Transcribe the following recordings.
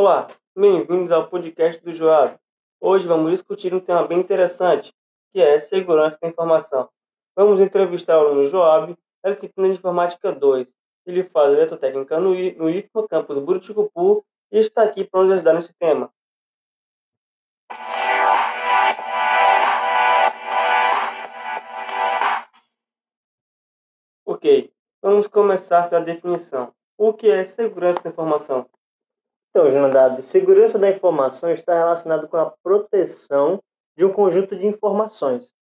Olá, bem-vindos ao podcast do Joab. Hoje vamos discutir um tema bem interessante, que é segurança da informação. Vamos entrevistar o aluno Joab da disciplina de Informática 2. Ele faz eletrotécnica no, no IFMA Campus Buriticupu e está aqui para nos ajudar nesse tema. Ok, vamos começar pela definição. O que é segurança da informação? Então, Jonadab, segurança da informação está relacionado com a proteção de um conjunto de informações.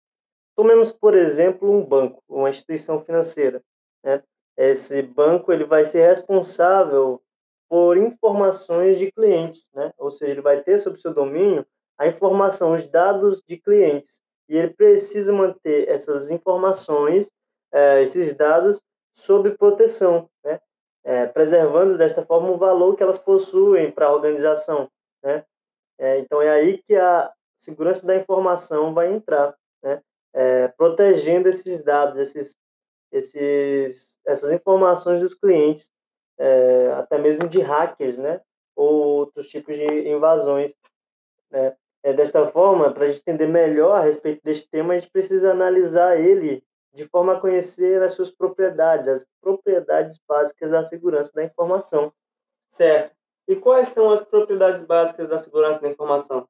Tomemos, por exemplo, um banco, uma instituição financeira. Né? Esse banco ele vai ser responsável por informações de clientes, né? ou seja, ele vai ter sob seu domínio a informação, os dados de clientes. E ele precisa manter essas informações, eh, esses dados, sob proteção, né? É, preservando desta forma o valor que elas possuem para a organização. Né? É, então é aí que a segurança da informação vai entrar, né? É, protegendo esses dados, esses, esses, essas informações dos clientes, é, até mesmo de hackers, né? ou outros tipos de invasões. Né? É, desta forma, para a gente entender melhor a respeito deste tema, a gente precisa analisar ele de forma a conhecer as suas propriedades, as propriedades básicas da segurança da informação. Certo. E quais são as propriedades básicas da segurança da informação?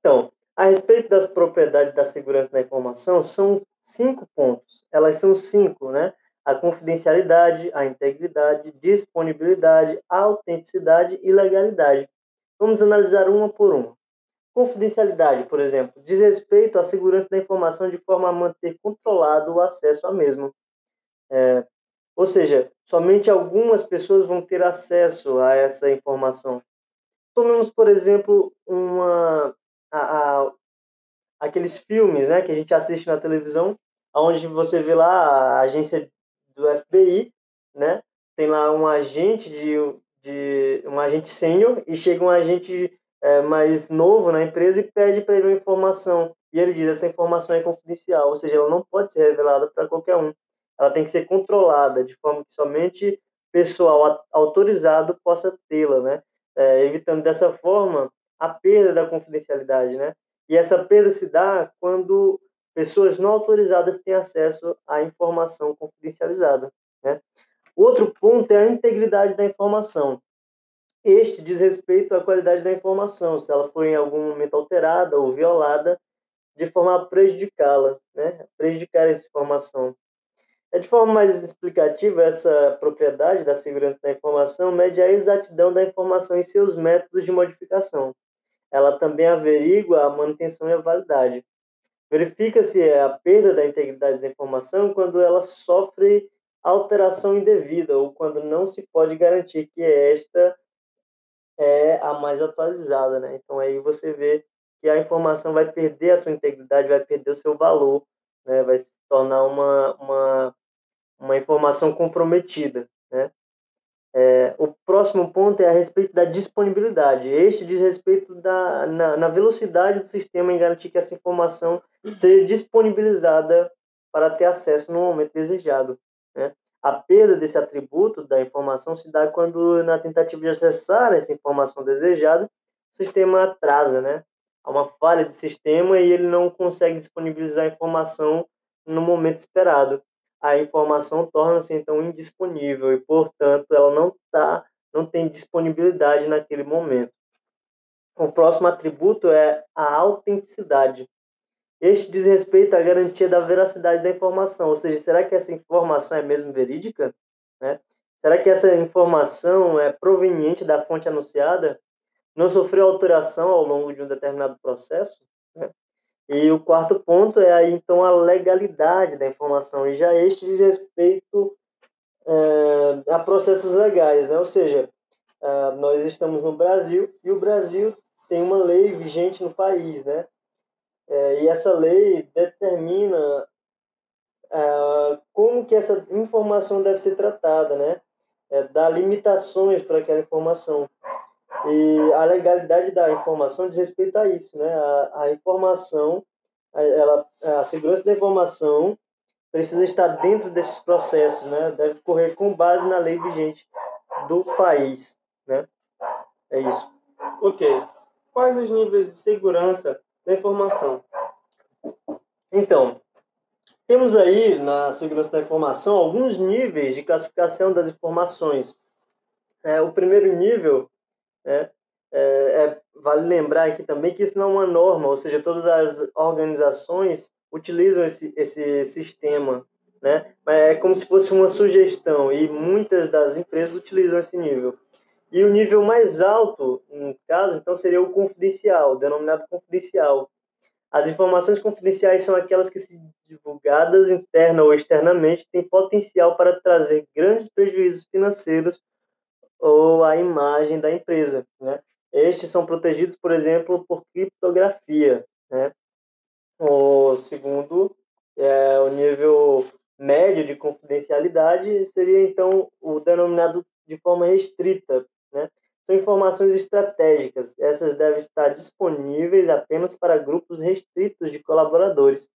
Então, a respeito das propriedades da segurança da informação, são cinco pontos. Elas são cinco, né? A confidencialidade, a integridade, disponibilidade, autenticidade e legalidade. Vamos analisar uma por uma. Confidencialidade, por exemplo, diz respeito à segurança da informação de forma a manter controlado o acesso à mesma. É, ou seja, somente algumas pessoas vão ter acesso a essa informação. Tomemos, por exemplo, uma, a, a, aqueles filmes né, que a gente assiste na televisão, onde você vê lá a agência do FBI, né, tem lá um agente de, de um agente sênior e chega um agente é, mais novo na empresa e pede para ele uma informação. E ele diz: essa informação é confidencial, ou seja, ela não pode ser revelada para qualquer um. Ela tem que ser controlada, de forma que somente pessoal autorizado possa tê-la, né? É, evitando dessa forma a perda da confidencialidade, né? E essa perda se dá quando pessoas não autorizadas têm acesso à informação confidencializada, né? Outro ponto é a integridade da informação. Este diz respeito à qualidade da informação, se ela foi em algum momento alterada ou violada, de forma a prejudicá-la, né? prejudicar essa informação. É de forma mais explicativa, essa propriedade da segurança da informação mede a exatidão da informação e seus métodos de modificação. Ela também averigua a manutenção e a validade. Verifica-se a perda da integridade da informação quando ela sofre alteração indevida ou quando não se pode garantir que esta é a mais atualizada, né? Então aí você vê que a informação vai perder a sua integridade, vai perder o seu valor, né? Vai se tornar uma, uma, uma informação comprometida, né? É, o próximo ponto é a respeito da disponibilidade. Este diz respeito da, na, na velocidade do sistema em garantir que essa informação seja disponibilizada para ter acesso no momento desejado. Né? A perda desse atributo da informação se dá quando, na tentativa de acessar essa informação desejada, o sistema atrasa, né? Há uma falha de sistema e ele não consegue disponibilizar a informação no momento esperado. A informação torna-se então indisponível e, portanto, ela não tá, não tem disponibilidade naquele momento. O próximo atributo é a autenticidade. Este diz respeito à garantia da veracidade da informação, ou seja, será que essa informação é mesmo verídica? Né? Será que essa informação é proveniente da fonte anunciada? Não sofreu alteração ao longo de um determinado processo? Né? E o quarto ponto é aí, então, a legalidade da informação, e já este diz respeito é, a processos legais, né? ou seja, é, nós estamos no Brasil e o Brasil tem uma lei vigente no país, né? É, e essa lei determina é, como que essa informação deve ser tratada, né? É, dá limitações para aquela informação. E a legalidade da informação diz respeito a isso, né? A, a informação, a, ela, a segurança da informação precisa estar dentro desses processos, né? Deve correr com base na lei vigente do país, né? É isso. Ok. Quais os níveis de segurança da informação? Então, temos aí na segurança da informação alguns níveis de classificação das informações. É, o primeiro nível né, é, é, vale lembrar aqui também que isso não é uma norma, ou seja, todas as organizações utilizam esse, esse sistema, né? Mas é como se fosse uma sugestão e muitas das empresas utilizam esse nível. E o nível mais alto, no caso, então seria o confidencial, denominado confidencial. As informações confidenciais são aquelas que, se divulgadas interna ou externamente, têm potencial para trazer grandes prejuízos financeiros ou à imagem da empresa, né? Estes são protegidos, por exemplo, por criptografia, né? O segundo é o nível médio de confidencialidade seria então o denominado de forma restrita, né? São informações estratégicas. Essas devem estar disponíveis apenas para grupos restritos de colaboradores.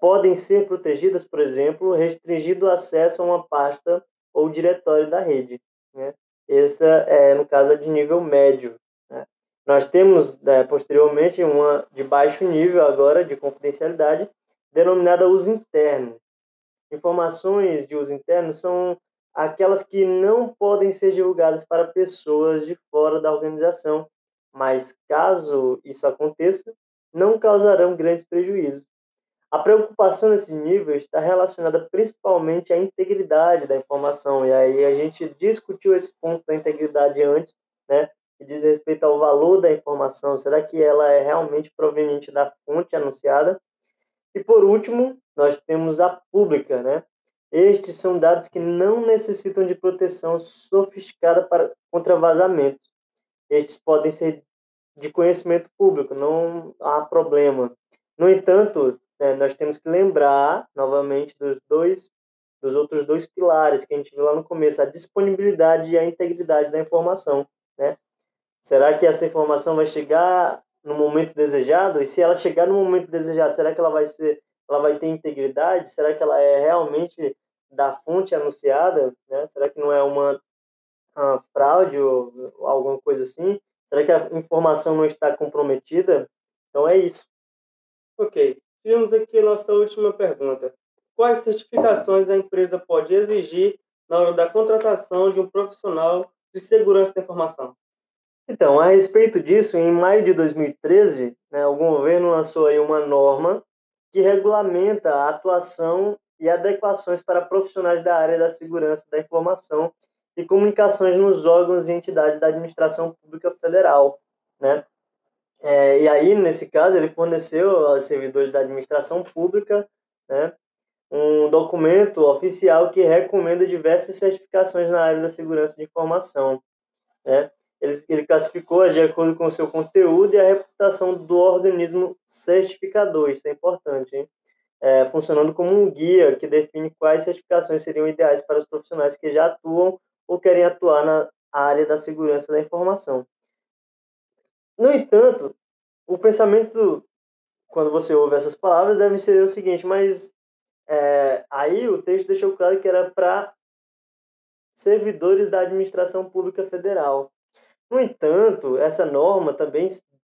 Podem ser protegidas, por exemplo, restringindo o acesso a uma pasta ou diretório da rede. Né? Essa é, no caso, de nível médio. Né? Nós temos, né, posteriormente, uma de baixo nível agora de confidencialidade, denominada uso interno. Informações de uso interno são aquelas que não podem ser divulgadas para pessoas de fora da organização, mas caso isso aconteça, não causarão grandes prejuízos. A preocupação nesse nível está relacionada principalmente à integridade da informação, e aí a gente discutiu esse ponto da integridade antes, né, que diz respeito ao valor da informação, será que ela é realmente proveniente da fonte anunciada? E por último, nós temos a pública, né? Estes são dados que não necessitam de proteção sofisticada para contra vazamentos. Estes podem ser de conhecimento público, não há problema. No entanto, é, nós temos que lembrar novamente dos dois dos outros dois pilares que a gente viu lá no começo, a disponibilidade e a integridade da informação, né? Será que essa informação vai chegar no momento desejado? E se ela chegar no momento desejado, será que ela vai ser ela vai ter integridade? Será que ela é realmente da fonte anunciada? Né? Será que não é uma, uma fraude ou, ou alguma coisa assim? Será que a informação não está comprometida? Então é isso. Ok. Tivemos aqui a nossa última pergunta. Quais certificações a empresa pode exigir na hora da contratação de um profissional de segurança da informação? Então, a respeito disso, em maio de 2013, né, o governo lançou aí uma norma que regulamenta a atuação e adequações para profissionais da área da segurança da informação e comunicações nos órgãos e entidades da administração pública federal, né? É, e aí, nesse caso, ele forneceu aos servidores da administração pública né, um documento oficial que recomenda diversas certificações na área da segurança de informação. Né? Ele, ele classificou de acordo com o seu conteúdo e a reputação do organismo certificador, isso é importante, hein? É, funcionando como um guia que define quais certificações seriam ideais para os profissionais que já atuam ou querem atuar na área da segurança da informação. No entanto, o pensamento, quando você ouve essas palavras, deve ser o seguinte, mas é, aí o texto deixou claro que era para servidores da administração pública federal. No entanto, essa norma também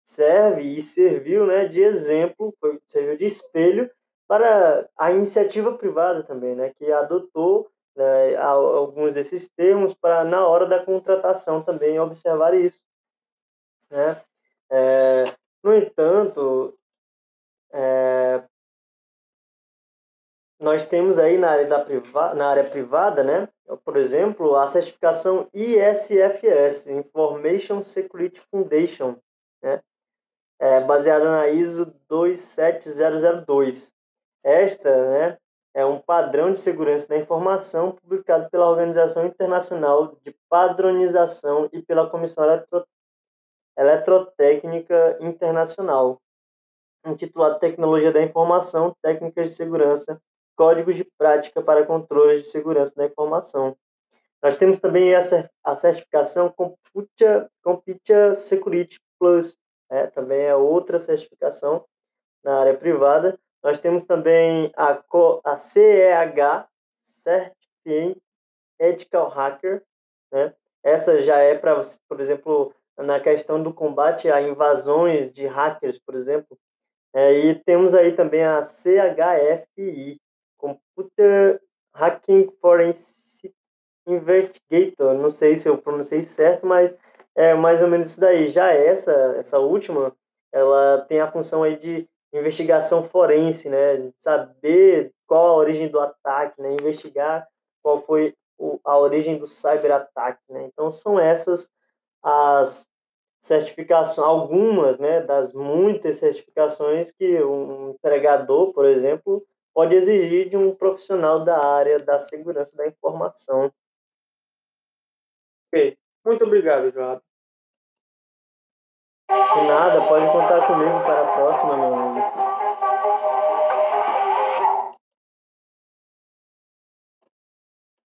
serve e serviu né, de exemplo, serviu de espelho para a iniciativa privada também, né, que adotou né, alguns desses termos para, na hora da contratação, também observar isso. Né? É, no entanto, é, nós temos aí na área, da priva, na área privada, né, por exemplo, a certificação ISFS, Information Security Foundation, né, é, baseada na ISO 27002. Esta né, é um padrão de segurança da informação publicado pela Organização Internacional de Padronização e pela Comissão Eletro Eletrotécnica Internacional, intitulado Tecnologia da Informação, Técnicas de Segurança, Códigos de Prática para Controles de Segurança da Informação. Nós temos também a certificação Computer, Computer Security Plus, é, também é outra certificação na área privada. Nós temos também a, a CEH, Certifying Ethical Hacker, né? Essa já é para, por exemplo, na questão do combate a invasões de hackers, por exemplo. É, e temos aí também a CHFI, Computer Hacking Forensic Investigator. Não sei se eu pronunciei certo, mas é mais ou menos isso daí. Já essa, essa última, ela tem a função aí de investigação forense, né? Saber qual a origem do ataque, né? Investigar qual foi o, a origem do cyberataque, né? Então são essas as certificações, algumas, né, das muitas certificações que um empregador, por exemplo, pode exigir de um profissional da área da segurança da informação. Ok. Muito obrigado, João. De nada, pode contar comigo para a próxima, meu amigo.